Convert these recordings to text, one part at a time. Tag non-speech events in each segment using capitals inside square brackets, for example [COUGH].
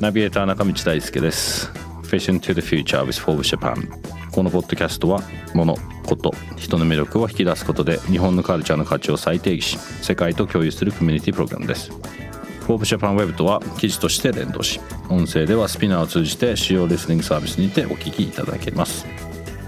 ナビゲーター中道大輔です。Vision to the Future with Forbes Japan このポッドキャストは物こと人の魅力を引き出すことで日本のカルチャーの価値を再定義し世界と共有するコミュニティプログラムです。 Forbes Japan Web とは記事として連動し音声では SPINEAR を通じて主要リスニングサービスにてお聞きいただけます。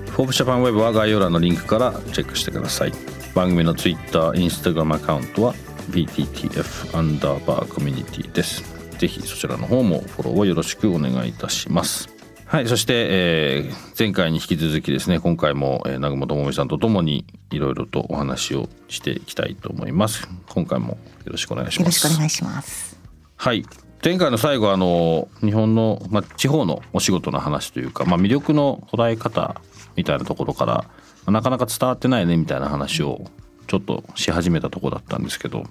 Forbes Japan Web は概要欄のリンクからチェックしてください。番組の Twitter、Instagram アカウントは BTTF アンダーバーコミュニティです。ぜひそちらの方もフォローをよろしくお願いいたします。はい、そして、えー、前回に引き続きですね今回も、えー、南雲智美さんとともにいろいろとお話をしていきたいと思います。今回もよろしくお願いします。よろしくお願いします。はい前回の最後あの日本の、まあ、地方のお仕事の話というか、まあ、魅力の捉え方みたいなところから、まあ、なかなか伝わってないねみたいな話をちょっとし始めたところだったんですけど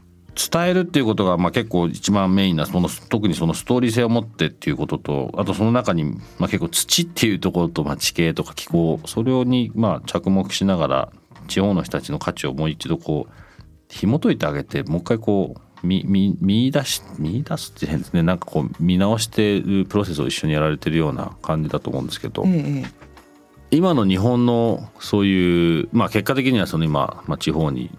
伝えるっていうことがまあ結構一番メインなその特にそのストーリー性を持ってっていうこととあとその中にまあ結構土っていうところとまあ地形とか気候それにまあ着目しながら地方の人たちの価値をもう一度こう紐解いてあげてもう一回こう見見見出し見出すって変ですね。なんかこう見直してるプロセスを一緒にやられてるような感じだと思うんですけど、ええ、今の日本のそういうまあ結果的にはその今、まあ、地方に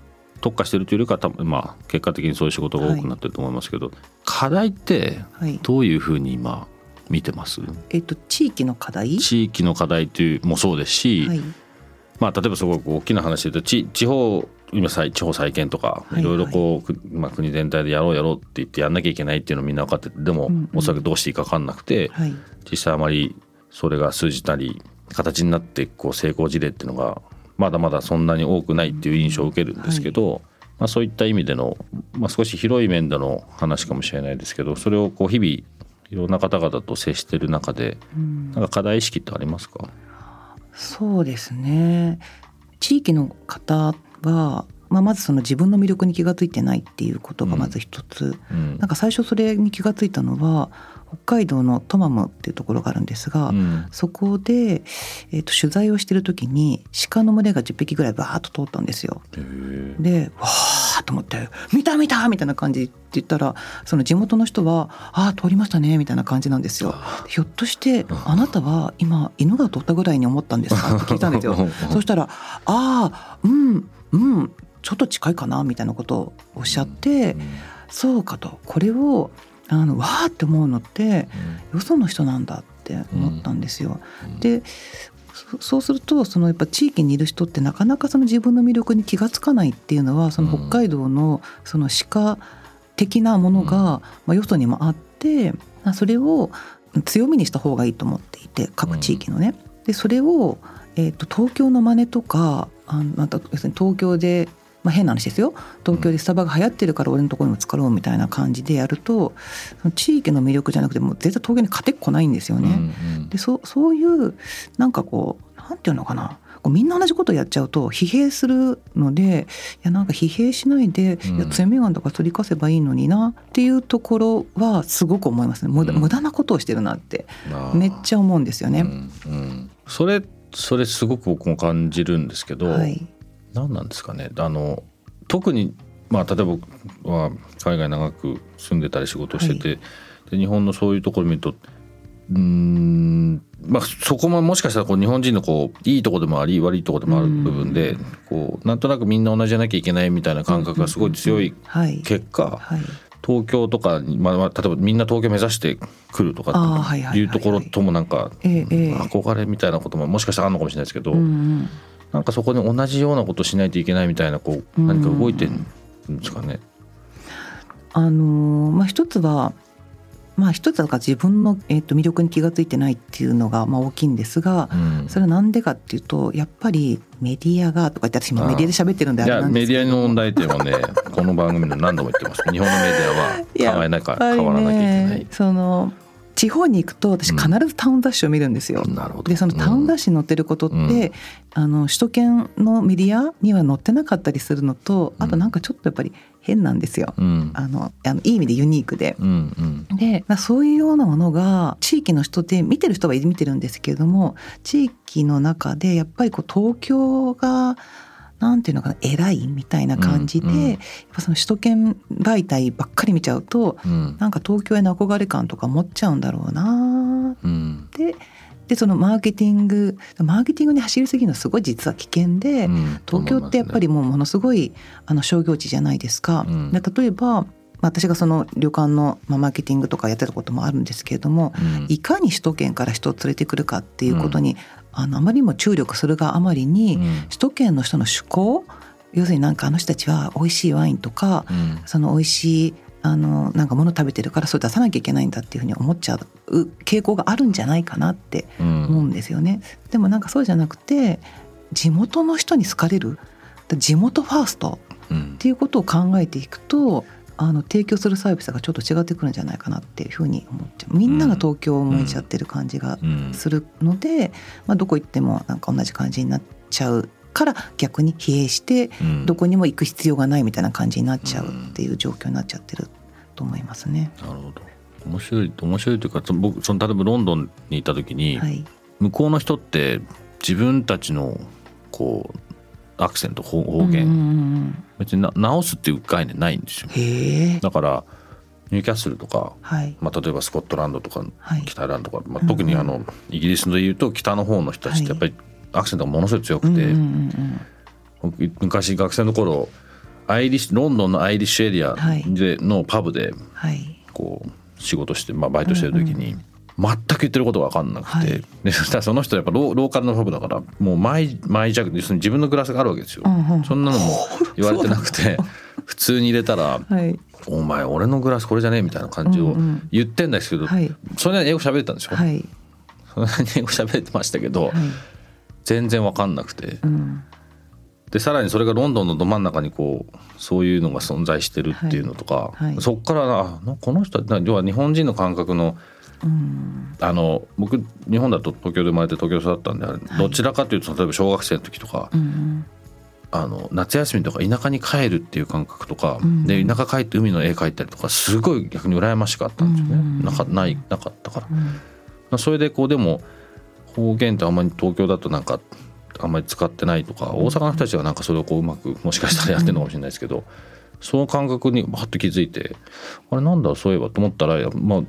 特化してるというよりか多分まあ結果的にそういう仕事が多くなってると思いますけど、はい、課題ってどういうふうに今見てます、えっと、地域の課題？地域の課題というもそうですし、はい、まあ、例えばすごく大きな話で言うと地地方今地方再建とかいろいろこう、まあ、国全体でやろうやろうって言ってやんなきゃいけないっていうのみんな分かっててでも、うんうん、おそらくどうしていいか分かんなくて、はい、実際あまりそれが数字なり形になってこう成功事例っていうのがまだまだそんなに多くないっていう印象を受けるんですけど、はい、まあ、そういった意味での、まあ、少し広い面での話かもしれないですけどそれをこう日々いろんな方々と接してる中で、なんか課題意識ってありますか？そうですね。地域の方はまあ、まずその自分の魅力に気が付いてないっていうことがまず一つ、うん、なんか最初それに気が付いたのは北海道のトマムっていうところがあるんですが、うん、そこで、えーと、取材をしてる時に鹿の群れが10匹ぐらいバーッと通ったんですよ。でわーと思って「見た見た!」みたいな感じって言ったらその地元の人は「ああ通りましたね」みたいな感じなんですよ。ひょっとしてあなたは今犬が通ったぐらいに思ったんですか？[LAUGHS] って聞いたんですよ。そしたら「ああうんうんちょっと近いかな」みたいなことをおっしゃって、うん、そうかとこれをあのわーって思うのって、よその人なんだって思ったんですよ。でそうするとそのやっぱ地域にいる人ってなかなかその自分の魅力に気が付かないっていうのはその北海道のその鹿的なものが、まあ、よそにもあってそれを強みにした方がいいと思っていて各地域のね。でそれを、えーと、と東京の真似とかあまた要するに東京でまあ、変な話ですよ。東京でスタバが流行ってるから俺のところにも使ろうみたいな感じでやると地域の魅力じゃなくても絶対東京に勝てっこないんですよね。うんうん、でそそういうなんかこうなんていうのかな。みんな同じことやっちゃうと疲弊するのでいやなんか疲弊しないで、うん、いや強みがんだから取りかせばいいのになっていうところはすごく思いますね。無駄,、無駄なことをしてるなってめっちゃ思うんですよね。うんうん、それそれすごく僕も感じるんですけど、はい、何なんですかね。あの特にまあ例えば僕は海外長く住んでたり仕事してて、はい、で日本のそういうところ見るとうんまあそこももしかしたらこう日本人のこういいとこでもあり悪いとこでもある部分でこうなんとなくみんな同じじゃなきゃいけないみたいな感覚がすごい強い結果東京とかに、まあ、例えばみんな東京目指してくるとかっていうところともなんか憧れみたいなことももしかしたらあるのかもしれないですけど。なんかそこで同じようなことしないといけないみたいなこう何か動いてるんですかね。あのまあ、一つはまあ一つは自分の、えー、と魅力に気が付いてないっていうのがまあ大きいんですが、うん、それはなんでかっていうとやっぱりメディアがとか言って私今メディアで喋ってるんであれなんですけど。メディアの問題点はね [LAUGHS] この番組で何度も言ってます。日本のメディアは考えなきゃ変わらなきゃいけない。その地方に行くと私必ずタウン雑誌を見るんですよ。うん、でそのタウン雑誌に載ってることって、うん、あの首都圏のメディアには載ってなかったりするのとあとなんかちょっとやっぱり変なんですよ。うん、あのあのいい意味でユニークで。うんうん、でそういうようなものが地域の人で見てる人は見てるんですけれども地域の中でやっぱりこう東京がなんていうのかな偉いみたいな感じで、うんうん、やっぱその首都圏媒体ばっかり見ちゃうと、うん、なんか東京への憧れ感とか持っちゃうんだろうなって、うん、でそのマーケティングマーケティングに走りすぎるのはすごい実は危険で、うん、東京ってやっぱりもうものすごいあの商業地じゃないですか。で例えば私がその旅館のマーケティングとかやってたこともあるんですけれども、うん、いかに首都圏から人を連れてくるかっていうことにあのあまりにも注力するがあまりに、うん、首都圏の人の趣向要するになんかあの人たちは美味しいワインとか、うん、その美味しいあのなんか物食べてるからそれ出さなきゃいけないんだっていうふうに思っちゃう傾向があるんじゃないかなって思うんですよね。うん、でもなんかそうじゃなくて地元の人に好かれる。地元ファーストっていうことを考えていくと、あの提供するサービスがちょっと違ってくるんじゃないかなっていうふうに思っちゃう。みんなが東京を向いちゃってる感じがするので、まあ、どこ行ってもなんか同じ感じになっちゃうから逆に疲弊してどこにも行く必要がないみたいな感じになっちゃうっていう状況になっちゃってると思いますね。なるほど。面白い面白いというか僕その例えばロンドンにいた時に、はい、向こうの人って自分たちのこうアクセント方言。別に直すっていう概念ないんですよ。だからニューキャッスルとか、はい、まあ、例えばスコットランドとか、はい、北アイランドとか、まあ、特にあの、イギリスでいうと北の方の人たちってやっぱりアクセントがものすごい強くて、昔学生の頃アイリッシュロンドンのアイリッシュエリアでのパブでこう仕事して、まあ、バイトしてる時に、全く言ってることが分かんなくて、はい、でそしたらその人やっぱローカルのパブだからもう毎毎弱要するに自分のグラスがあるわけですよ、うんうん、そんなのも [LAUGHS] 言われてなくて普通に入れたら、はい、お前俺のグラスこれじゃねえみたいな感じを言ってんですけど、うんうん、それなりに英語喋ってたんですよ、はい、それなりに英語喋ってましたけど、はい、全然分かんなくて、うん、でさらにそれがロンドンのど真ん中にこうそういうのが存在してるっていうのとか、そっからあこの人は要は日本人の感覚のあの僕日本だと東京で生まれて東京で育ったんで、はい、どちらかというと例えば小学生の時とか、うん、あの夏休みとか田舎に帰るっていう感覚とか、うん、で田舎帰って海の絵描いたりとかすごい逆に羨ましかったんですよね、うん、なかないなかったから、それでこうでも方言ってあんまり東京だとなんかあんまり使ってないとか大阪の人たちはなんかそれをこううまくもしかしたらやってるのかもしれないですけど。その感覚にバッと気づいてあれなんだそういえばと思ったら、まあ、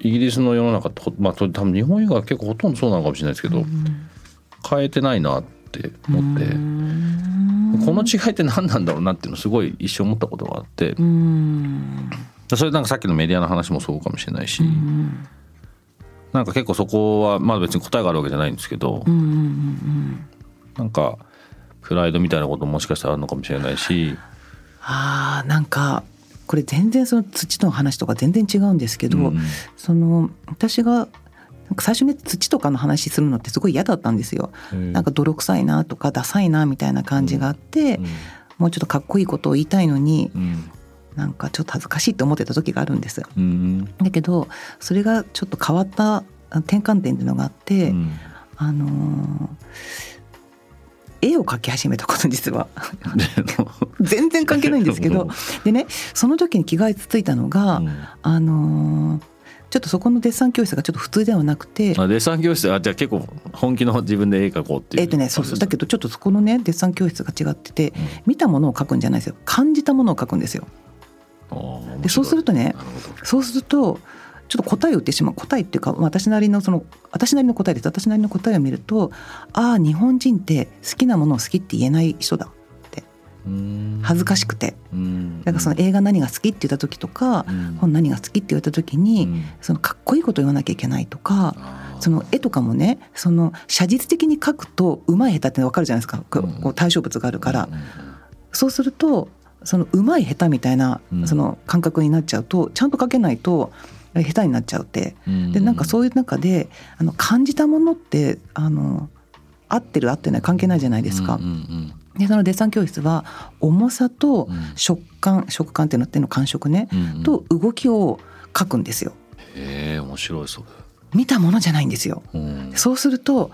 イギリスの世の中ってまあ多分日本以外は結構ほとんどそうなのかもしれないですけど、うん、変えてないなって思って、この違いって何なんだろうなっていうのすごい一生思ったことがあって、それなんかさっきのメディアの話もそうかもしれないし、なんか結構そこはまあ別に答えがあるわけじゃないんですけど、うなんかプライドみたいなことももしかしたらあるのかもしれないし。あなんかこれ全然その土の話とか全然違うんですけど、うん、その私が最初に土とかの話するのってすごい嫌だったんですよ。なんか泥臭いなとかダサいなみたいな感じがあって、うん、もうちょっとかっこいいことを言いたいのに、うん、なんかちょっと恥ずかしいと思ってた時があるんです。うん、だけどそれがちょっと変わった転換点っていうのがあって、あのー絵を描き始めたこと実は。[LAUGHS] 全然関係ないんですけど。[LAUGHS] でねその時に気が付いたのが、うん、あのーちょっとそこのデッサン教室がちょっと普通ではなくてあデッサン教室あじゃあ結構本気の自分で絵描こうっていうえっ、とねそうそう。だけどちょっとそこのねデッサン教室が違ってて、うん、見たものを描くんじゃないですよ。感じたものを描くんですよ。でそうするとねそうするとちょっと答えを言ってしまう答えっていうか私なりのその私なりの答えです。私なりの答えを見るとああ日本人って好きなものを好きって言えない人だって恥ずかしくて。だからその映画何が好きって言った時とか本何が好きって言われた時にそのかっこいいこと言わなきゃいけないとかその絵とかもねその写実的に描くとうまい下手って分かるじゃないですか。こう対象物があるから。そうするとそのうまい下手みたいなその感覚になっちゃうとちゃんと描けないと下手になっちゃうってでなんかそういう中であの感じたものってあの合ってる合ってない関係ないじゃないですか。でそのデッサン教室は重さと食感、食感っていうのっての感触ね、と動きを書くんですよ。へえ面白いそれ。見たものじゃないんですよ。そうすると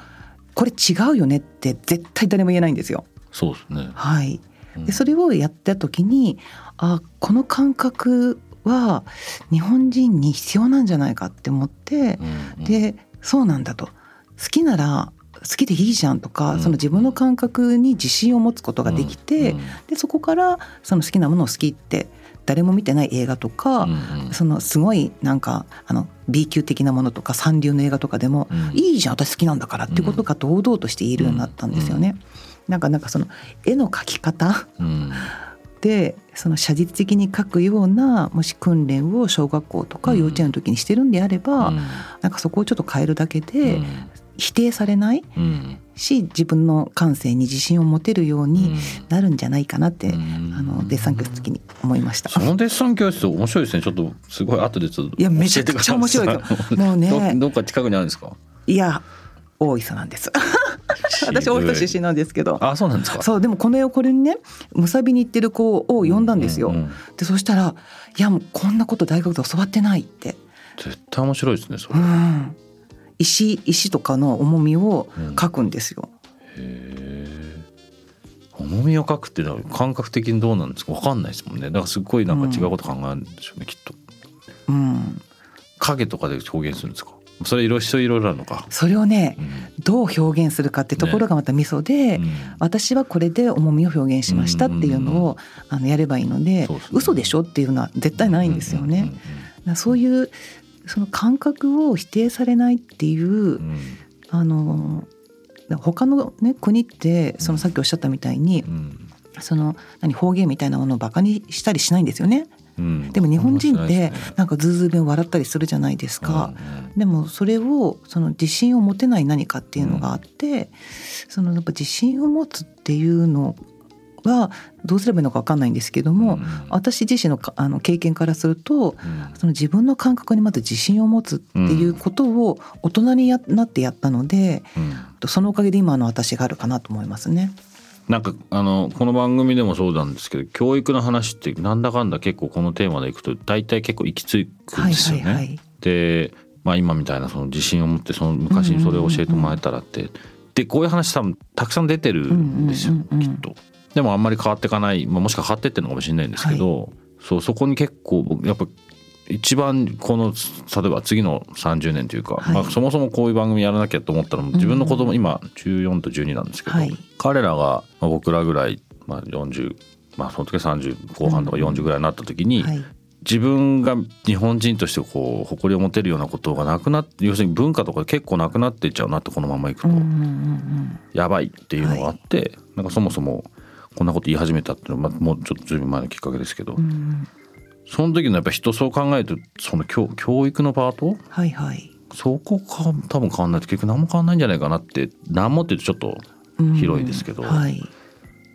これ違うよねって絶対誰も言えないんですよ。そうですね。はい。でそれをやった時にあこの感覚は日本人に必要なんじゃないかって思って、うんうん、でそうなんだと。好きなら好きでいいじゃんとか、その自分の感覚に自信を持つことができて、うんうん、でそこからその好きなものを好きって誰も見てない映画とか、うんうん、そのすごいなんかあの B 級的なものとか三流の映画とかでも、うん、いいじゃん私好きなんだからってことが堂々として言えるようになったんですよね。なんかなんかその絵の描き方、でその写実的に描くようなもし訓練を小学校とか幼稚園の時にしてるんであれば、うん、なんかそこをちょっと変えるだけで、否定されない、うん、し自分の感性に自信を持てるようになるんじゃないかなって、うん、あのデッサン教室の時に思いました。そのデッサン教室面白いですね。ちょっとすごい後でちょっといやめちゃくちゃ面白い。もうね。どっか近くにあるんですか？いや大磯なんです。私大分出身なんですけど。あそうなんですか。そうでもこの絵をこれにねむさびに行ってる子を呼んだんですよ、うんうんうん、でそしたら「いやもうこんなこと大学で教わってない」って。絶対面白いですねそれ、うん、石石とかの重みを書くんですよ、うん、へえ重みを書くっていうのは感覚的にどうなんですか？分かんないですもんね。だからすごいなんか違うこと考えるんでしょうね、きっと。うん。影とかで表現するんですか？それいろ人いろいろあるのか。それをね、うん、どう表現するかってところがまたミソで、ねうん、私はこれで重みを表現しましたっていうのを、あのやればいいので、ね、嘘でしょっていうのは絶対ないんですよね。そういうその感覚を否定されないっていう、あの他の、ね、国ってそのさっきおっしゃったみたいに、その何方言みたいなものをバカにしたりしないんですよね。うん、でも日本人ってなんかズーズー弁笑ったりするじゃないですか、うんうん、でもそれをその自信を持てない何かっていうのがあって、そのやっぱ自信を持つっていうのはどうすればいいのか分かんないんですけども、うん、私自身のあの経験からすると、うん、その自分の感覚にまず自信を持つっていうことを大人にやなってやったので、うん、そのおかげで今の私があるかなと思いますね。なんかあのこの番組でもそうなんですけど教育の話ってなんだかんだ結構このテーマでいくと大体結構行き着くんですよね。はいはいはい、で、まあ、今みたいなその自信を持ってその昔にそれを教えてもらえたらって、でこういう話多分たくさん出てるんですよ、きっと。でもあんまり変わっていかない、まあ、もしか変わってってるのかもしれないんですけど、はい、そうそこに結構やっぱ一番この例えば次の30年というか、はい、まあ、そもそもこういう番組やらなきゃと思ったのも自分の子供、うん、今14と12なんですけど、はい、彼らが僕らぐらい、まあ、40まあその時30後半とか40ぐらいになった時に、うんはい、自分が日本人としてこう誇りを持てるようなことがなくなって要するに文化とか結構なくなっていっちゃうなってこのままいくと、やばいっていうのがあって、なんかそもそもこんなこと言い始めたっていうのは、まあ、もうちょっとずいぶん前のきっかけですけど。うんその時のやっぱ人そう考えるとその教教育のパート、はいはい、そこか多分変わんないと結局何も変わんないんじゃないかなって何もって言うとちょっと広いですけど、はい、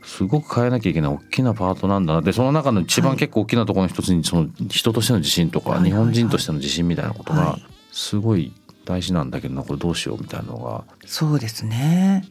すごく変えなきゃいけない大きなパートなんだなでその中の一番結構大きなところの一つにその人としての自信とか、日本人としての自信みたいなことがすごい大事なんだけどなこれどうしようみたいなのが。そうですね。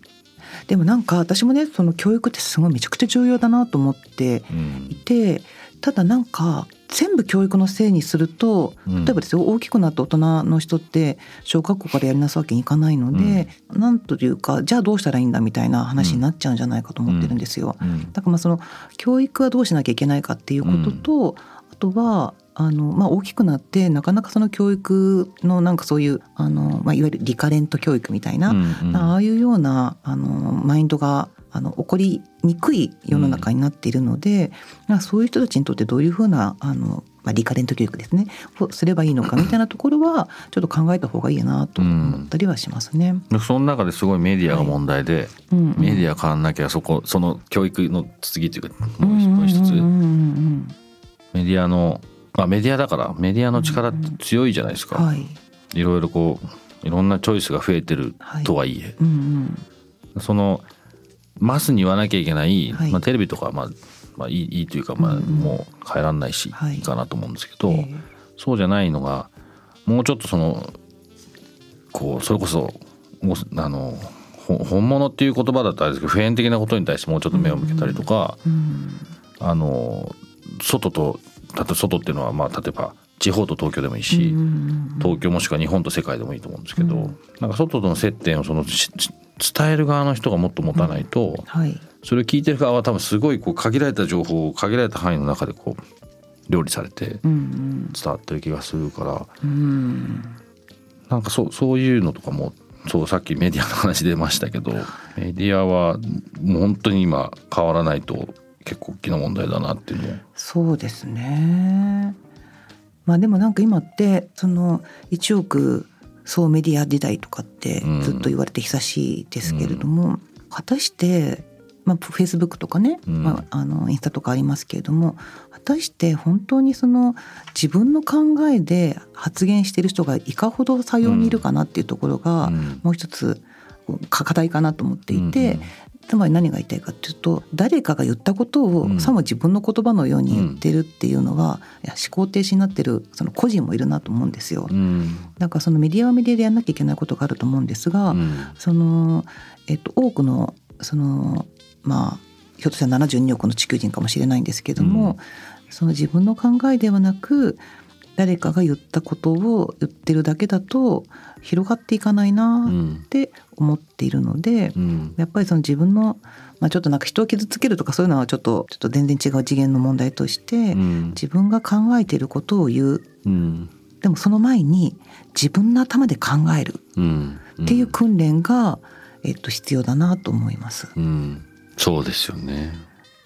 でもなんか私もねその教育ってすごいめちゃくちゃ重要だなと思っていて、うん、ただなんか全部教育のせいにすると例えばですよ、大きくなった大人の人って小学校からやりなすわけにいかないので、うん、なんというかじゃあどうしたらいいんだみたいな話になっちゃうんじゃないかと思ってるんですよ。うん、だからまあその教育はどうしなきゃいけないかっていうことと、あとはあのまあ、大きくなってなかなかその教育のなんかそういうあの、まあ、いわゆるリカレント教育みたいな、うんうん、ああいうようなあのマインドがあの起こりにくい世の中になっているので、うん、そういう人たちにとってどういうふうなあの、まあ、リカレント教育ですねをすればいいのかみたいなところはちょっと考えた方がいいなと思ったりはしますね。うん、その中ですごいメディアが問題で、はいうん。うん、メディア変わんなきゃそこその教育の次というかもう一つ、メディアの、まあ、メディアだからメディアの力って強いじゃないですか。はい、いろいろこういろんなチョイスが増えてるとはいえ、はい。うんうん、そのマスに言わなきゃいけない、はい、まあ、テレビとかまあ、まあいいいいというか、まあ、もう変えらんないし、い、いかなと思うんですけど、そうじゃないのがもうちょっとそのこうそれこそあの本物っていう言葉だったらあれですけど普遍的なことに対してもうちょっと目を向けたりとか、うん、あの外と例えば外っていうのはまあ例えば地方と東京でもいいし、東京もしくは日本と世界でもいいと思うんですけど、うん、なんか外との接点をその伝える側の人がもっと持たないと、うんはい、それを聞いてる側は多分すごいこう限られた情報を限られた範囲の中でこう料理されて伝わってる気がするから、うん、なんかそうそういうのとかもそうさっきメディアの話出ましたけどメディアはもう本当に今変わらないと結構大きな問題だなっていうのそうですねまあでもなんか今ってその1億総メディア時代とかってずっと言われて久しいですけれども、うん、果たしてまあ、フェイスブックとかね、うん、まあ、あのインスタとかありますけれども果たして本当にその自分の考えで発言している人がいかほど作用にいるかなっていうところが、もう一つ課題かなと思っていて、うんつまり何が言いたいかっていうと誰かが言ったことをさも自分の言葉のように言ってるっていうのは、いや思考停止になってるその個人もいるなと思うんですよ。うん、だからそのメディアはメディアでやんなきゃいけないことがあると思うんですが、うん、そのえっと多くのそのまあひょっとしたら72億の地球人かもしれないんですけども、うん、その自分の考えではなく誰かが言ったことを言ってるだけだと広がっていかないなって思っているので、うん、やっぱりその自分の、まあ、ちょっとなんか人を傷つけるとかそういうのはちょっとちょっと全然違う次元の問題として、うん、自分が考えていることを言う、うん、でもその前に自分の頭で考える。っていう訓練が、えっと、必要だなと思います。うん。そうですよね。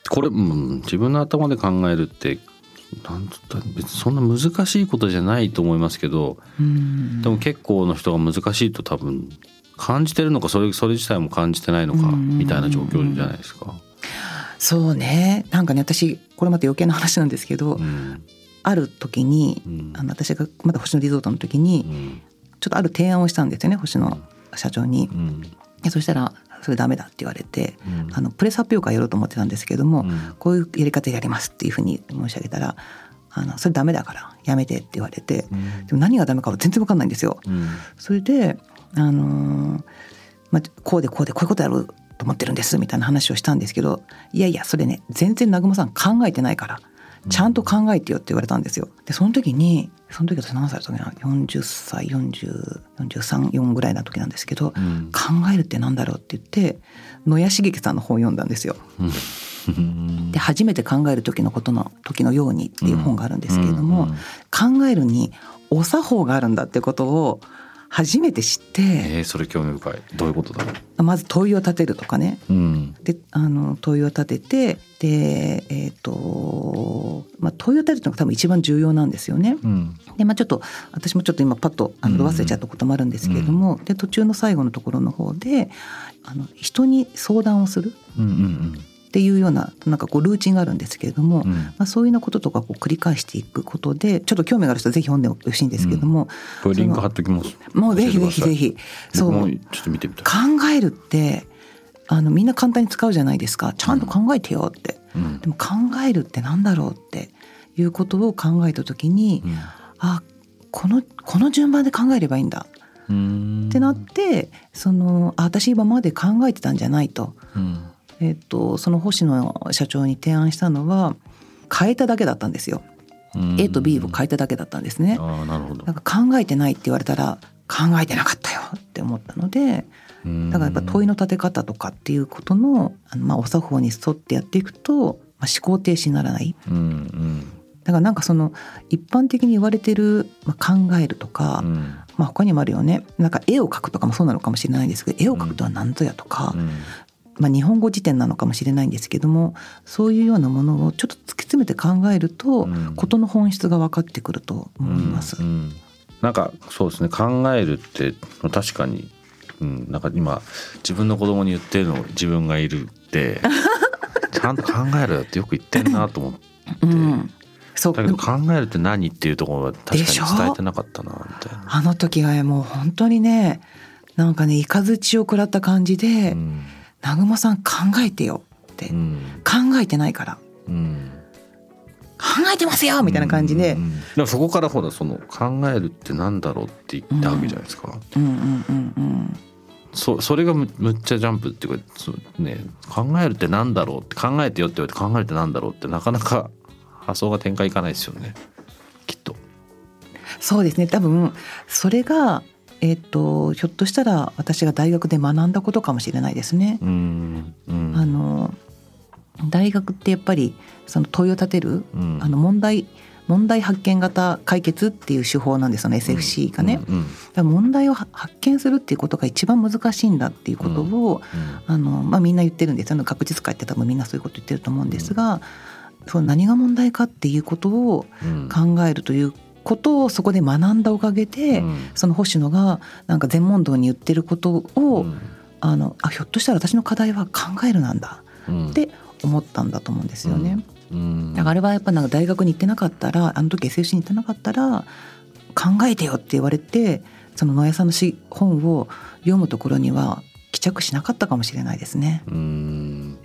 これ、うん、自分の頭で考えるってなんと別にそんな難しいことじゃないと思いますけどでも結構の人が難しいと多分感じてるのかそれそれ自体も感じてないのかみたいな状況じゃないですか。そうね。なんかね私これまた余計な話なんですけど、うん、ある時に、うん、あの私がまだ星野リゾートの時に、うん、ちょっとある提案をしたんですよね星野社長に。そしたらそれダメだって言われて、うん、あのプレス発表会やろうと思ってたんですけども、うん、こういうやり方やりますっていうふうに申し上げたらあのそれダメだからやめてって言われて、うん、でも何がダメかは全然分かんないんですよ。それであのー、まあ、こうでこうでこういうことやろうと思ってるんですみたいな話をしたんですけどいやいやそれね全然南雲さん考えてないからちゃんと考えてよって言われたんですよ。でその時にその時私何歳の時な？40歳4043ぐらいな時なんですけど、うん、考えるってなんだろうって言って野谷茂樹さんの本を読んだんですよ。で初めて考える時のことの時のようにっていう本があるんですけれども、考えるにお作法があるんだってことを初めて知って、えー、それ興味深い。どういうことだろう？まず問いを立てるとかね、うん、であの問いを立ててでえっ、ー、と、まあ、問いを立てるのが多分一番重要なんですよね。うん、でまあちょっと私もちょっと今パッとあの忘れちゃったこともあるんですけれども、うん、で途中の最後のところの方であの人に相談をする。うんうんうんっていうようななんかこうルーチンがあるんですけれども、うん、まあ、そういうようなこととかこう繰り返していくことでちょっと興味がある人はぜひ読んでほしいんですけれども、うん、リンク貼っときます。もうぜひぜひぜひ。そう。ちょっと見てみたい。考えるってあのみんな簡単に使うじゃないですか。ちゃんと考えてよって、うん、でも考えるってなんだろうっていうことを考えた時に、うん、あこのこの順番で考えればいいんだ。ってなってそのあ私今まで考えてたんじゃないと、うん、えっと、その星野社長に提案したのは変えただけだったんですよ。A と B を変えただけだったんですね。あなるほど。なんか考えてないって言われたら考えてなかったよって思ったのでだからやっぱ問いの立て方とかっていうことのあの、まあ、お作法に沿ってやっていくと、まあ、思考停止にならない。うんうん。だからなんかその一般的に言われてる、まあ、考えるとか、うん、まあ他にもあるよね。なんか絵を描くとかもそうなのかもしれないんですけど絵を描くとは何ぞやとか、うん、まあ、日本語辞典なのかもしれないんですけどもそういうようなものをちょっと突き詰めて考えると、うん、事の本質が分かってくると思います。うんうん、なんかそうですね考えるって確かに、うん、なんか今自分の子供に言ってるの自分がいるって [LAUGHS] ちゃんと考えるってよく言ってんなと思って。うん。そう。だけど考えるって何っていうところは確かに伝えてなかったなみたいな。あの時はもう本当にねなんかね雷を食らった感じで、うん南雲さん考えてよって、うん、考えてないから、うん、考えてますよみたいな感じで、うんうんでもそこからほらその考えるってなんだろうって言ったわけじゃないですか、うんうんうんうんそそれがむむっちゃジャンプっていうかそうね考えるってなんだろうって考えてよって言われて考えるってなんだろうってなかなか発想が展開いかないですよね。きっと。そうですね。多分それがえっ、とひょっとしたら私が大学で学んだことかもしれないですね。うんうん。あの大学ってやっぱりその問いを立てる、うん。あの問題問題発見型解決っていう手法なんですよね SFC がね。問題をは発見するっていうことが一番難しいんだっていうことを、あのまあ、みんな言ってるんですよ。ね学術会って多分みんなそういうこと言ってると思うんですが、そう何が問題かっていうことをうん。考えるということをそこで学んだおかげで、うん。その星野がなんか全問答に言ってることを、うん。あのあひょっとしたら私の課題は考えるなんだうん。って思ったんだと思うんですよね。うん。だからあれはやっぱなんか大学に行ってなかったらあの時 SFC に行ってなかったら考えてよって言われてその野谷さんのし本を読むところには帰着しなかったかもしれないですね。うん。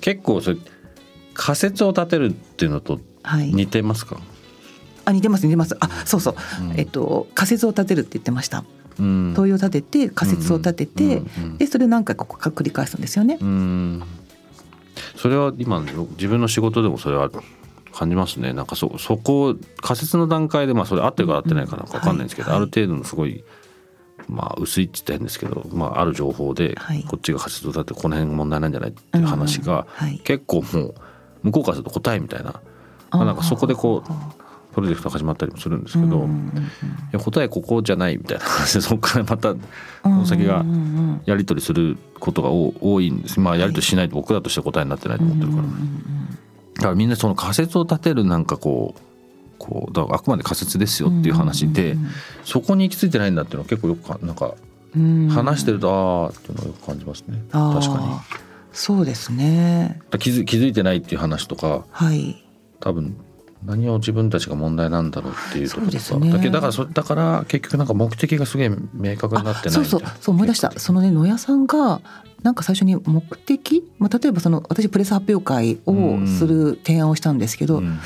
結構それ仮説を立てるっていうのとはい。似てますか、あ似てます似てます。あそうそう。うん。えっと仮説を立てるって言ってました。うん。問いを立てて仮説を立てて、うんうんでそれを何回か繰り返すんですよね。うん。それは今の自分の仕事でもそれは感じますね。なんかそそこを仮説の段階でまあそれ合ってるか合ってないかなんか分かんないんですけど、はいある程度のすごいまあ薄いって言ったら変ですけど、まあ、ある情報ではい。こっちが仮説を立ててこの辺問題なんじゃないっていう話がはい。結構もう向こうからすると答えみたいな。まあなんかそこでこうプロジェクトが始まったりもするんですけど、いや答えここじゃないみたいな話で [LAUGHS] そこからまたこの先がやり取りすることが多多いんです。まあやり取りしないと僕らとしては答えになってないと思ってるから、だからみんなその仮説を立てるなんかこうこうだあくまで仮説ですよっていう話で、そこに行き着いてないんだっていうのは結構よくかなんか話してるとああっていうのをよく感じますね。確かに。そうですね。気づ気づいてないっていう話とかはい。多分何を自分たちが問題なんだろうっていうところとか、ね。だけどだからそだから結局なんか目的がすげえ明確になってないそうそうそう思い出した。そのね野谷さんがなんか最初に目的、まあ、例えばその私プレス発表会をする提案をしたんですけど、うん。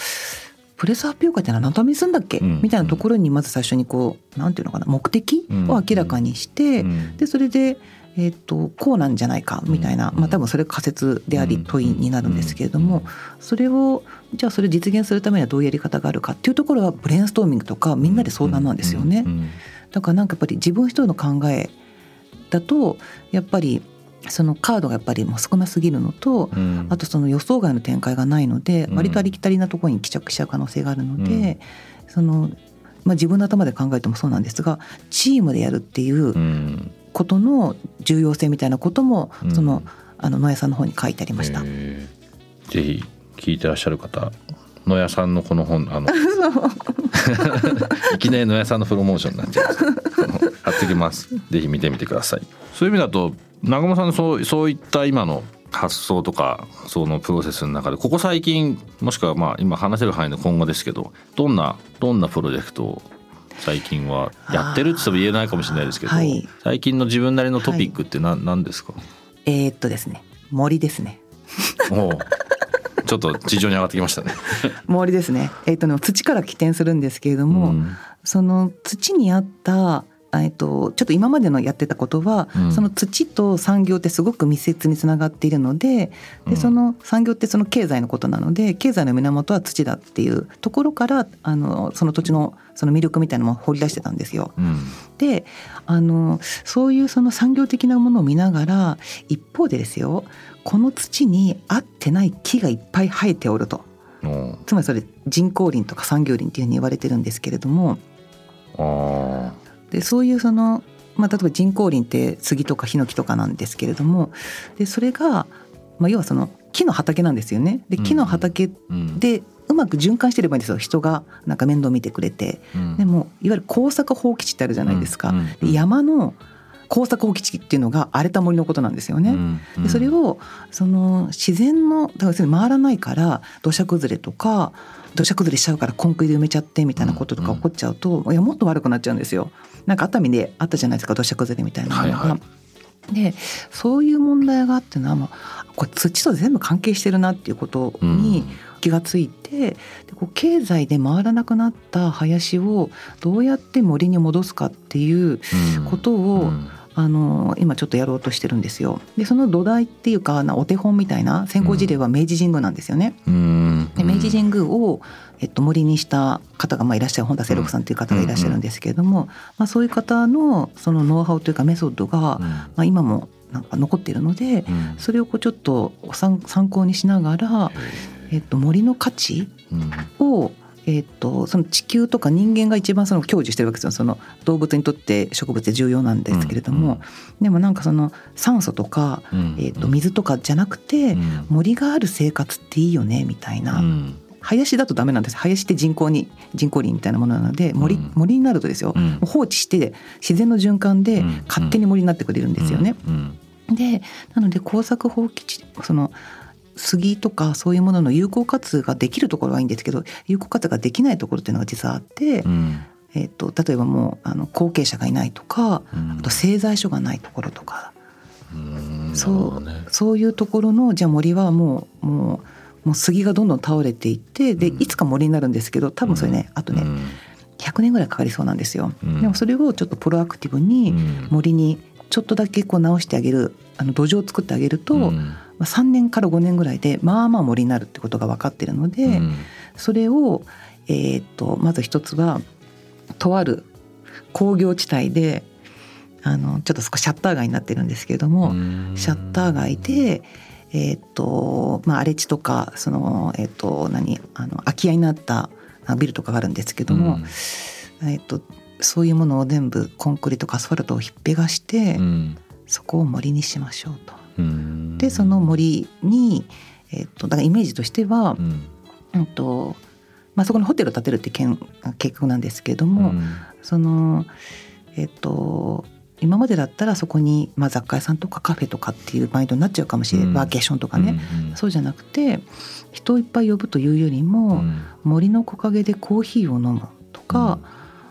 プレス発表会ってのは何のためにするんだっけ、うん。みたいなところにまず最初にこうなんていうのかな目的を明らかにして、うん。でそれで、えー、とこうなんじゃないかみたいな、うん。まあ、多分それが仮説でありうん。問いになるんですけれども、それをじゃあそれを実現するためにはどういうやり方があるかっていうところはブレインストーミングとかみんなで相談なんですよね。うん。だからなんかやっぱり自分一人の考えだとやっぱりそのカードがやっぱりもう少なすぎるのと、うん。あとその予想外の展開がないのでうん。割とありきたりなところに帰着しちゃう可能性があるので、そのまあ、自分の頭で考えてもそうなんですがチームでやるっていううんことの重要性みたいなことも、うん。そのあの野谷さんの方に書いてありました。えーぜひ聞いてらっしゃる方野谷さんのこの本あの [LAUGHS] [LAUGHS] いきなり野谷さんのプロモーションになっちゃいま [LAUGHS] 貼ってきます。ぜひ見てみてください。そういう意味だと南雲さんのそうそういった今の発想とかそのプロセスの中でここ最近もしくはまあ今話せる範囲の今後ですけどどんなどんなプロジェクトを最近はやってるって言っても言えないかもしれないですけど、はい。最近の自分なりのトピックって何,、何ですか？えーっとですね。森ですね。ちょっと地上に上がってきましたね。[LAUGHS] 森ですね。えーっとね土から起点するんですけれども、うん。その土にあったえっと、ちょっと今までのやってたことは、うん。その土と産業ってすごく密接につながっているのでうん。でその産業ってその経済のことなので経済の源は土だっていうところからあのその土地のその魅力みたいなのも掘り出してたんですよ。うん。であのそういうその産業的なものを見ながら一方でですよこの土に合ってない木がいっぱい生えておると。つまりそれ人工林とか産業林っていうふうに言われてるんですけれどもあでそういうその、まあ、例えば人工林って杉とかヒノキとかなんですけれどもでそれが、まあ、要はその木の畑なんですよね。で木の畑でうまく循環してればいいんですよ人がなんか面倒見てくれて。うんでもいわゆる耕作放棄地ってあるじゃないですか。うんうんで山の耕作放棄地っていうのが荒れた森のことなんですよね。うんでそれをその自然のだから要するに回らないから土砂崩れとか土砂崩れしちゃうからコンクリで埋めちゃってみたいなこととか起こっちゃうと、いやもっと悪くなっちゃうんですよ。なんか熱海であったじゃないですか土砂崩れみたいなのが。はいはいでそういう問題があってのは、まあ、これ土と全部関係してるなっていうことに気がついて、でこう経済で回らなくなった林をどうやって森に戻すかっていうことを、うんあの今ちょっとやろうとしてるんですよ。でその土台っていうかお手本みたいな先行事例は明治神宮なんですよね。うん、で明治神宮を、えっと、森にした方がまあいらっしゃる本田清六さんという方がいらっしゃるんですけれども、まあ、そういう方のそのノウハウというかメソッドが、まあ、今もなんか残っているので、それをこうちょっと参考にしながら、えっと、森の価値を、えーと、その地球とか人間が一番その享受してるわけですよ。その動物にとって植物って重要なんですけれども、うんうん、でもなんかその酸素とか、うんうん、えーと、水とかじゃなくて、うん、森がある生活っていいよねみたいな。うん。林だとダメなんです。林って人工に人工林みたいなものなので森,、森になるとですよ、放置して自然の循環で勝手に森になってくれるんですよね。でなので耕作放棄地その杉とかそういうものの有効活ができるところはいいんですけど有効活ができないところっていうのが実はあって、うん、えーと、例えばもうあの後継者がいないとか、うん、あと製材所がないところとか、うそう、ね、そういうところのじゃあ森はもうもうもう杉がどんどん倒れていってでいつか森になるんですけど多分それねあとね、100年ぐらいかかりそうなんですよ。でもそれをちょっとプロアクティブに森にちょっとだけこう直してあげるあの土壌を作ってあげると、まあ、3年から5年ぐらいでまあまあ森になるってことが分かってるので、うん、それを、えーと、まず一つはとある工業地帯であのちょっと少しシャッター街になってるんですけれどもシャッター街で、えーとまあ、荒れ地とかその、えーと、何あの空き家になったビルとかがあるんですけども、うん、えーと、そういうものを全部コンクリートかアスファルトをひっぺがして、うん、そこを森にしましょうと。でその森に、えー、とだからイメージとしては、うん。うんとまあ、そこにホテルを建てるって計画なんですけれども、うん、そのえっ、ー、と今までだったらそこに、まあ、雑貨屋さんとかカフェとかっていうマインドになっちゃうかもしれない、うん、ワーケーションとかね、うんうん、そうじゃなくて人をいっぱい呼ぶというよりも、うん、森の木陰でコーヒーを飲むとか、うん、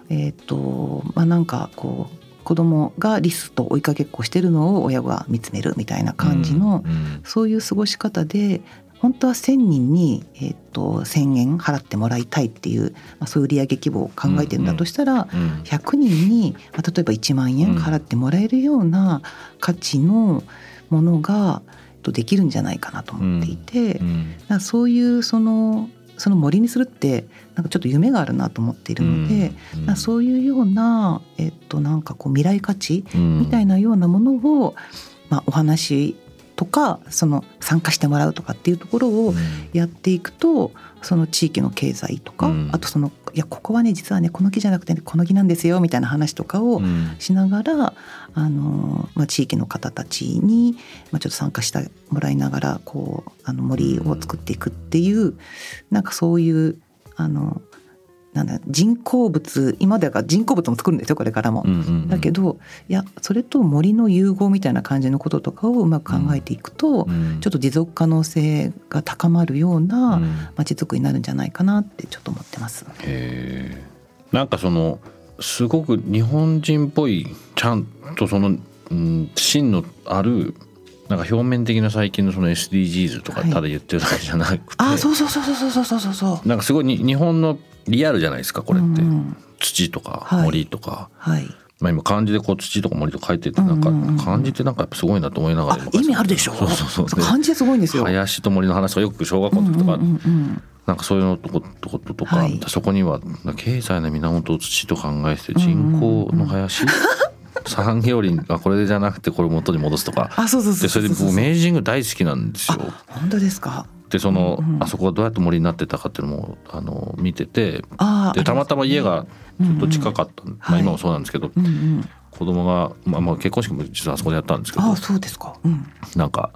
えっ、ー、とまあなんかこう子供がリスと追いかけっこしてるのを親が見つめるみたいな感じの、うんうん、そういう過ごし方で本当は1,000人に、えーと、1,000円払ってもらいたいっていう、まあ、そういう売上規模を考えてるんだとしたら、うんうん、100人に、まあ、例えば1万円払ってもらえるような価値のものができるんじゃないかなと思っていて、うん。うん、そういうそのその森にするってなんかちょっと夢があるなと思っているので、うん。うん、そういうような、えっと、なんかこう未来価値みたいなようなものを、まあ、お話とかその参加してもらうとかっていうところをやっていくと、その地域の経済とか、うん、あとそのいやここはね実はねこの木じゃなくて、ね、この木なんですよみたいな話とかをしながら、うん、あのまあ、地域の方たちに、まあ、ちょっと参加してもらいながらこうあの森を作っていくっていう、うん、なんかそういうあのなんだ人工物今では人工物も作るんですよこれからも。だけどいやそれと森の融合みたいな感じのこととかをうまく考えていくと、うん、ちょっと持続可能性が高まるような街づくりになるんじゃないかなってちょっと思ってます。へなんかそのすごく日本人っぽいちゃんとその、うん、芯のあるなんか表面的な最近のその SDGs とかただ言ってるだけじゃなくて、はい、あそうそうそうそうそうそうそうそう。なんかすごいに日本のリアルじゃないですかこれって、うん、土とか森とか、はい、まあ、今漢字でこう土とか森とか書いててなんか漢字ってなんかやっぱすごいなと思いながら意味あるでしょ？そうそうそう。漢字すごいんですよ。林と森の話とかよく小学校の時とか、なんかそういうのとことこととか、はい、そこには経済の源を土と考えて人工の林、[LAUGHS] 産業林がこれじゃなくてこれ元に戻すとか。あそうそうそうそれで僕明治神宮大好きなんですよ。本当ですか？でその、うんうん、あそこがどうやって森になってたかっていうのもあの見ててでたまたま家がちょっと近かった、うんうん、まあ、今もそうなんですけど、はい、子供がまあまあ結婚式も実はあそこでやったんですけどあそうですか、うん、なんか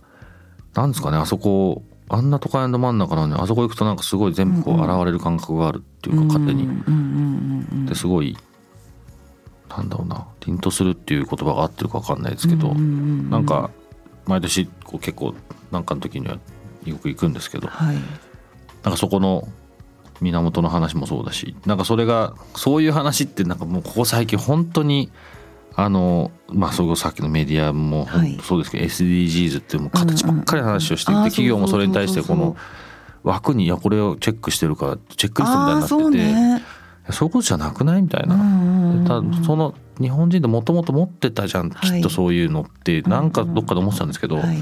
なんですかねあそこあんな都会の真ん中なのにあそこ行くとなんかすごい全部こう現れる感覚があるっていうか勝手に。ですごいなんだろうな凛とするっていう言葉が合ってるか分かんないですけど、なんか毎年こう結構なんかの時にはよく行くんですけど、はい、なんかそこの源の話もそうだしなんかそれがそういう話ってなんかもうここ最近本当にあのまあそれさっきのメディアもはい。そうですけど、SDGs ってもう形ばっかりの話をしていて、うん。うん企業もそれに対してこの枠にいやこれをチェックしてるからチェックリストみたいになっててね。そういうことじゃなくないみたいな。うんうんうんたその日本人でもともと持ってたじゃん、はいきっとそういうのってなんかどっかで思ってたんですけど、はい、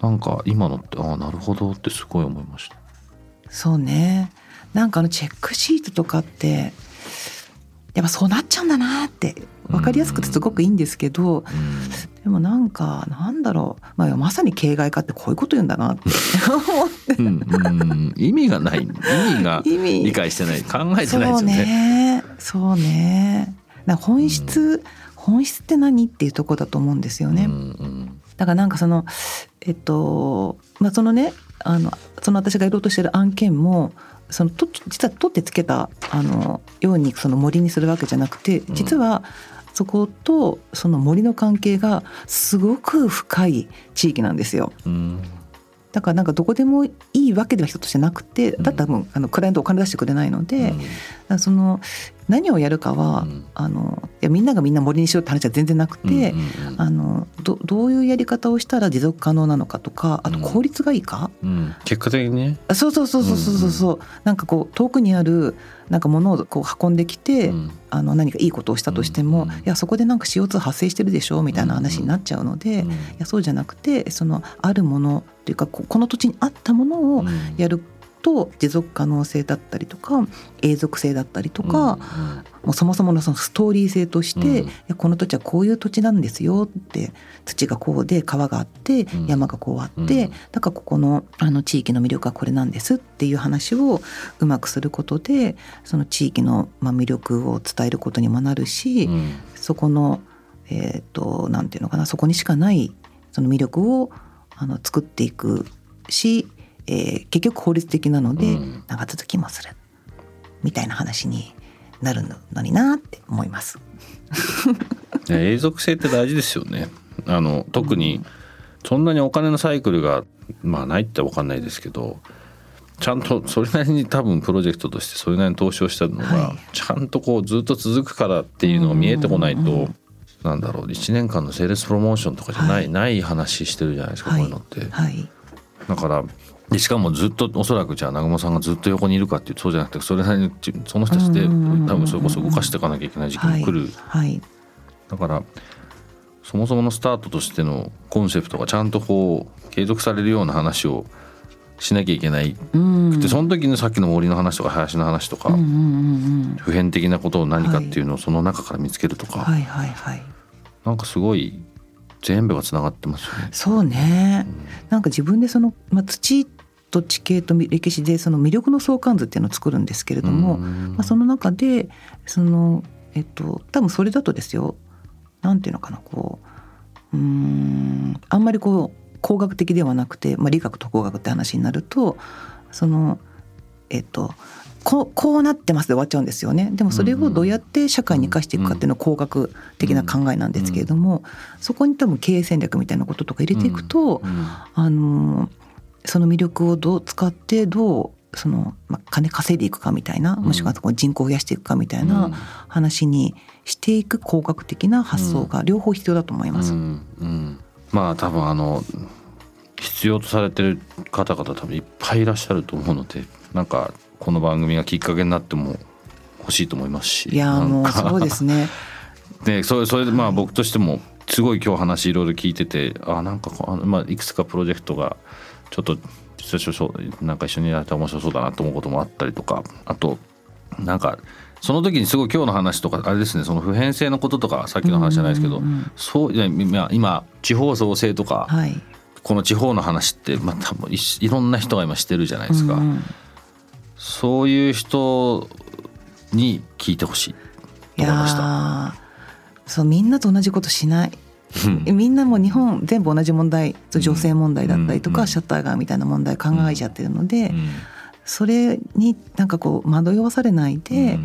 なんか今のってああなるほどってすごい思いました。そうね。なんかあのチェックシートとかってやっぱそうなっちゃうんだなって分かりやすくてすごくいいんですけど、でもなんかなんだろう、まあ、まさに形骸化ってこういうこと言うんだなって [LAUGHS] 思って。うんうんうん。意味がない。意味が [LAUGHS] 理解してない。考えてそうないですよね。ね。そうね。なん。か本質、本質って何っていうところだと思うんですよね。うんうんだからなんかそのえっとまあそのねあのその私がやろうとしてる案件もそのと実は取ってつけたあのようにその森にするわけじゃなくて実はそことその森の関係がすごく深い地域なんですよ。うん。だからなんかどこでもいいわけでは一つしてなくてだったらもうあのクライアントお金出してくれないので、だからその何をやるかは、うん。あのいやみんながみんな森にしようって話は全然なくて、うんうんうん。あのどどういうやり方をしたら持続可能なのかとかあと効率がいいか、うん。結果的にね。あそうそうそうそうそうそう。そう、なんかこう遠くにあるなんか物をこう運んできて、うん。あの何かいいことをしたとしても、うんいやそこでなんか CO2 発生してるでしょみたいな話になっちゃうので、うん。いやそうじゃなくてそのあるものというかここの土地にあったものをやると持続可能性だったりとか永続性だったりとか、もうそもそものそのストーリー性として、この土地はこういう土地なんですよって土がこうで川があってん。山がこうあって、うん。だからここのあの地域の魅力はこれなんですっていう話をうまくすることでその地域のまあ魅力を伝えることにもなるし、うん。そこのえっ、となんていうのかなそこにしかないその魅力をあの作っていくし、えー結局効率的なのでうん。長続きもする。みたいな話になるのになって思います。[LAUGHS] 永続性って大事ですよね。あの特にそんなにお金のサイクルがまあないってわかんないですけどちゃんとそれなりに多分プロジェクトとしてそれなりに投資をしたのが、はい。ちゃんとこうずっと続くからっていうのが見えてこないと、うん。うんなんだろう1年間のセールスプロモーションとかじゃない、はい。ない話してるじゃないですか、はい。こういうのって。はい。だからでしかもずっとおそらくじゃあ南雲さんがずっと横にいるかっていうとそうじゃなくてそれなりにちその人たちで多分それこそ動かしていかなきゃいけない時期も来る、はいだからそもそものスタートとしてのコンセプトがちゃんとこう継続されるような話をしなきゃいけない。うん。でその時にさっきの森の話とか林の話とか、うんうん普遍的なことを何かっていうのをその中から見つけるとか、はいはいはい。なんかすごい全部がつながってますよね。そうね、なんか自分でその、まあ、土と地形と歴史でその魅力の相関図っていうのを作るんですけれども、うん。まあ、その中でそのえっと多分それだとですよなんていうのかなこううーんあんまりこう工学的ではなくて、まあ、理学と工学って話になるとそのえっとこうこうなってますで終わっちゃうんですよね。でもそれをどうやって社会に生かしていくかっていうのは工学的な考えなんですけれどもそこに多分経営戦略みたいなこととか入れていくと、うんあのその魅力をどう使ってどうその、まあ、金稼いでいくかみたいなもしくはこう人口を増やしていくかみたいな話にしていく工学的な発想が両方必要だと思います。うん。うん。まあ多分あの必要とされてる方々多分いっぱいいらっしゃると思うのでなんかこの番組がきっかけになっても欲しいと思いますし。いやーもうそうですね。[LAUGHS] でそれそれでまあ僕としてもすごい今日話いろいろ聞いててあなんかまあ、いくつかプロジェクトがちょっと実はなんか一緒にやったら面白そうだなと思うこともあったりとかあとなんかその時にすごい今日の話とかあれですねその普遍性のこととかさっきの話じゃないですけど、うんうんうんそういや今今地方創生とか、はい。この地方の話って、まあ、多分いいろんな人が今してるじゃないですか、うんうんそういう人に聞いてほしいいと思いました。そうみんなと同じことしない。うん。みんなも日本全部同じ問題女性問題だったりとか、うんシャッター街みたいな問題考えちゃってるので、うんそれになんかこう惑わされないで、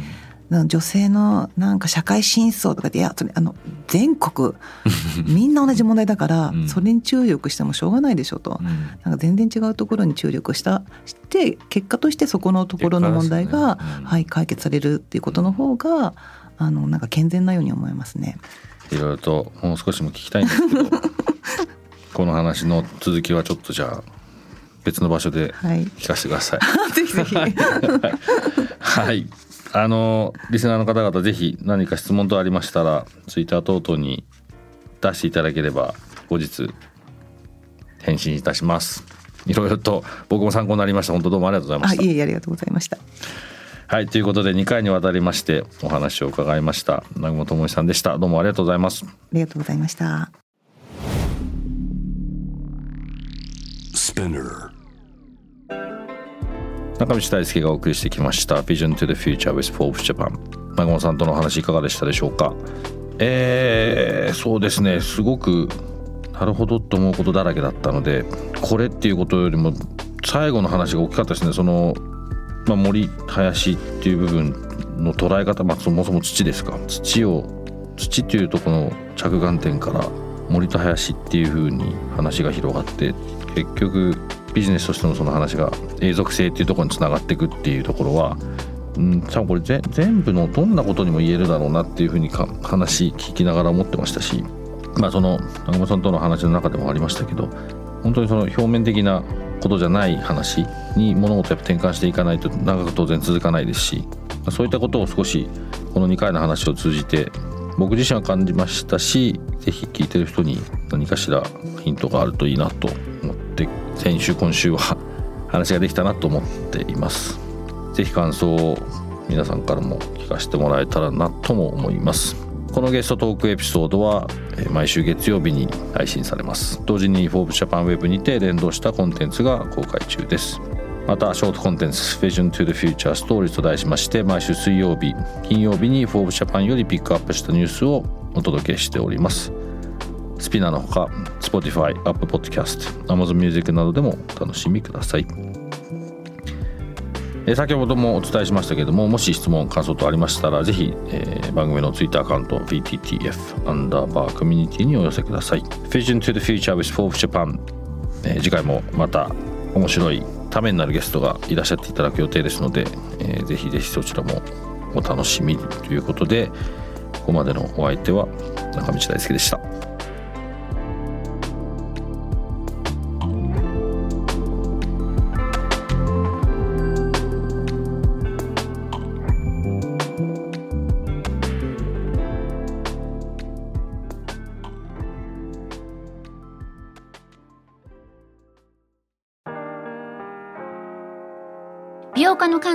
女性のなんか社会進出とかっていやそれあの全国 [LAUGHS] みんな同じ問題だから、うん。それに注力してもしょうがないでしょと。うん。なんか全然違うところに注力したして結果としてそこのところの問題が、ねうん。はい、解決されるっていうことの方があのなんか健全なように思いますね。いろいろともう少しも聞きたいんですけど [LAUGHS] この話の続きはちょっとじゃあ別の場所で聞かせてください。はい、ぜひぜひ。[LAUGHS] はい。あのリスナーの方々ぜひ何か質問等ありましたらツイッター等々に出していただければ後日返信いたします。いろいろと僕も参考になりました。本当どうもありがとうございました。いえいえありがとうございましたはいということで2回にわたりましてお話を伺いました。南雲智さんでした。どうもありがとうございます。ありがとうございました。中道大輔がお送りしてきました Vision to the Future with Forbes Japan 南雲さんとの話いかがでしたでしょうか？えー、そうですね。すごくなるほどと思うことだらけだったのでこれっていうことよりも最後の話が大きかったですね。その、まあ、森林っていう部分の捉え方、まあ、そもそも土ですか。土を土っていうとこの着眼点から森と林っていう風に話が広がって結局ビジネスとしてのその話が永続性っていうところにつながっていくっていうところはん、多分これ全部のどんなことにも言えるだろうなっていうふうにか話聞きながら思ってましたし、まあ、その長間さんとの話の中でもありましたけど本当にその表面的なことじゃない話に物事をやっぱ転換していかないと長く当然続かないですしそういったことを少しこの2回の話を通じて僕自身は感じましたし是非聞いてる人に何かしらヒントがあるといいなと思って先週今週は [LAUGHS] 話ができたなと思っています。ぜひ感想を皆さんからも聞かせてもらえたらなとも思いますこのゲストトークエピソードは毎週月曜日に配信されます。同時に Forbes Japan Web にて連動したコンテンツが公開中です。またショートコンテンツ Vision to the Future Stories と題しまして毎週水曜日金曜日に Forbes Japan よりピックアップしたニュースをお届けしております。スピナーのほか Spotify、Apple Podcast、Amazon Music などでもお楽しみください。え先ほどもお伝えしましたけどももし質問感想とありましたらぜひ、えー、番組のツイッターアカウント VTTF アンダーバーコミュニティにお寄せください Vision to the Future with Forbes Japan、えー、次回もまた面白いためになるゲストがいらっしゃっていただく予定ですので、えー、ぜひぜひそちらもお楽しみということでここまでのお相手は中道大輔でした。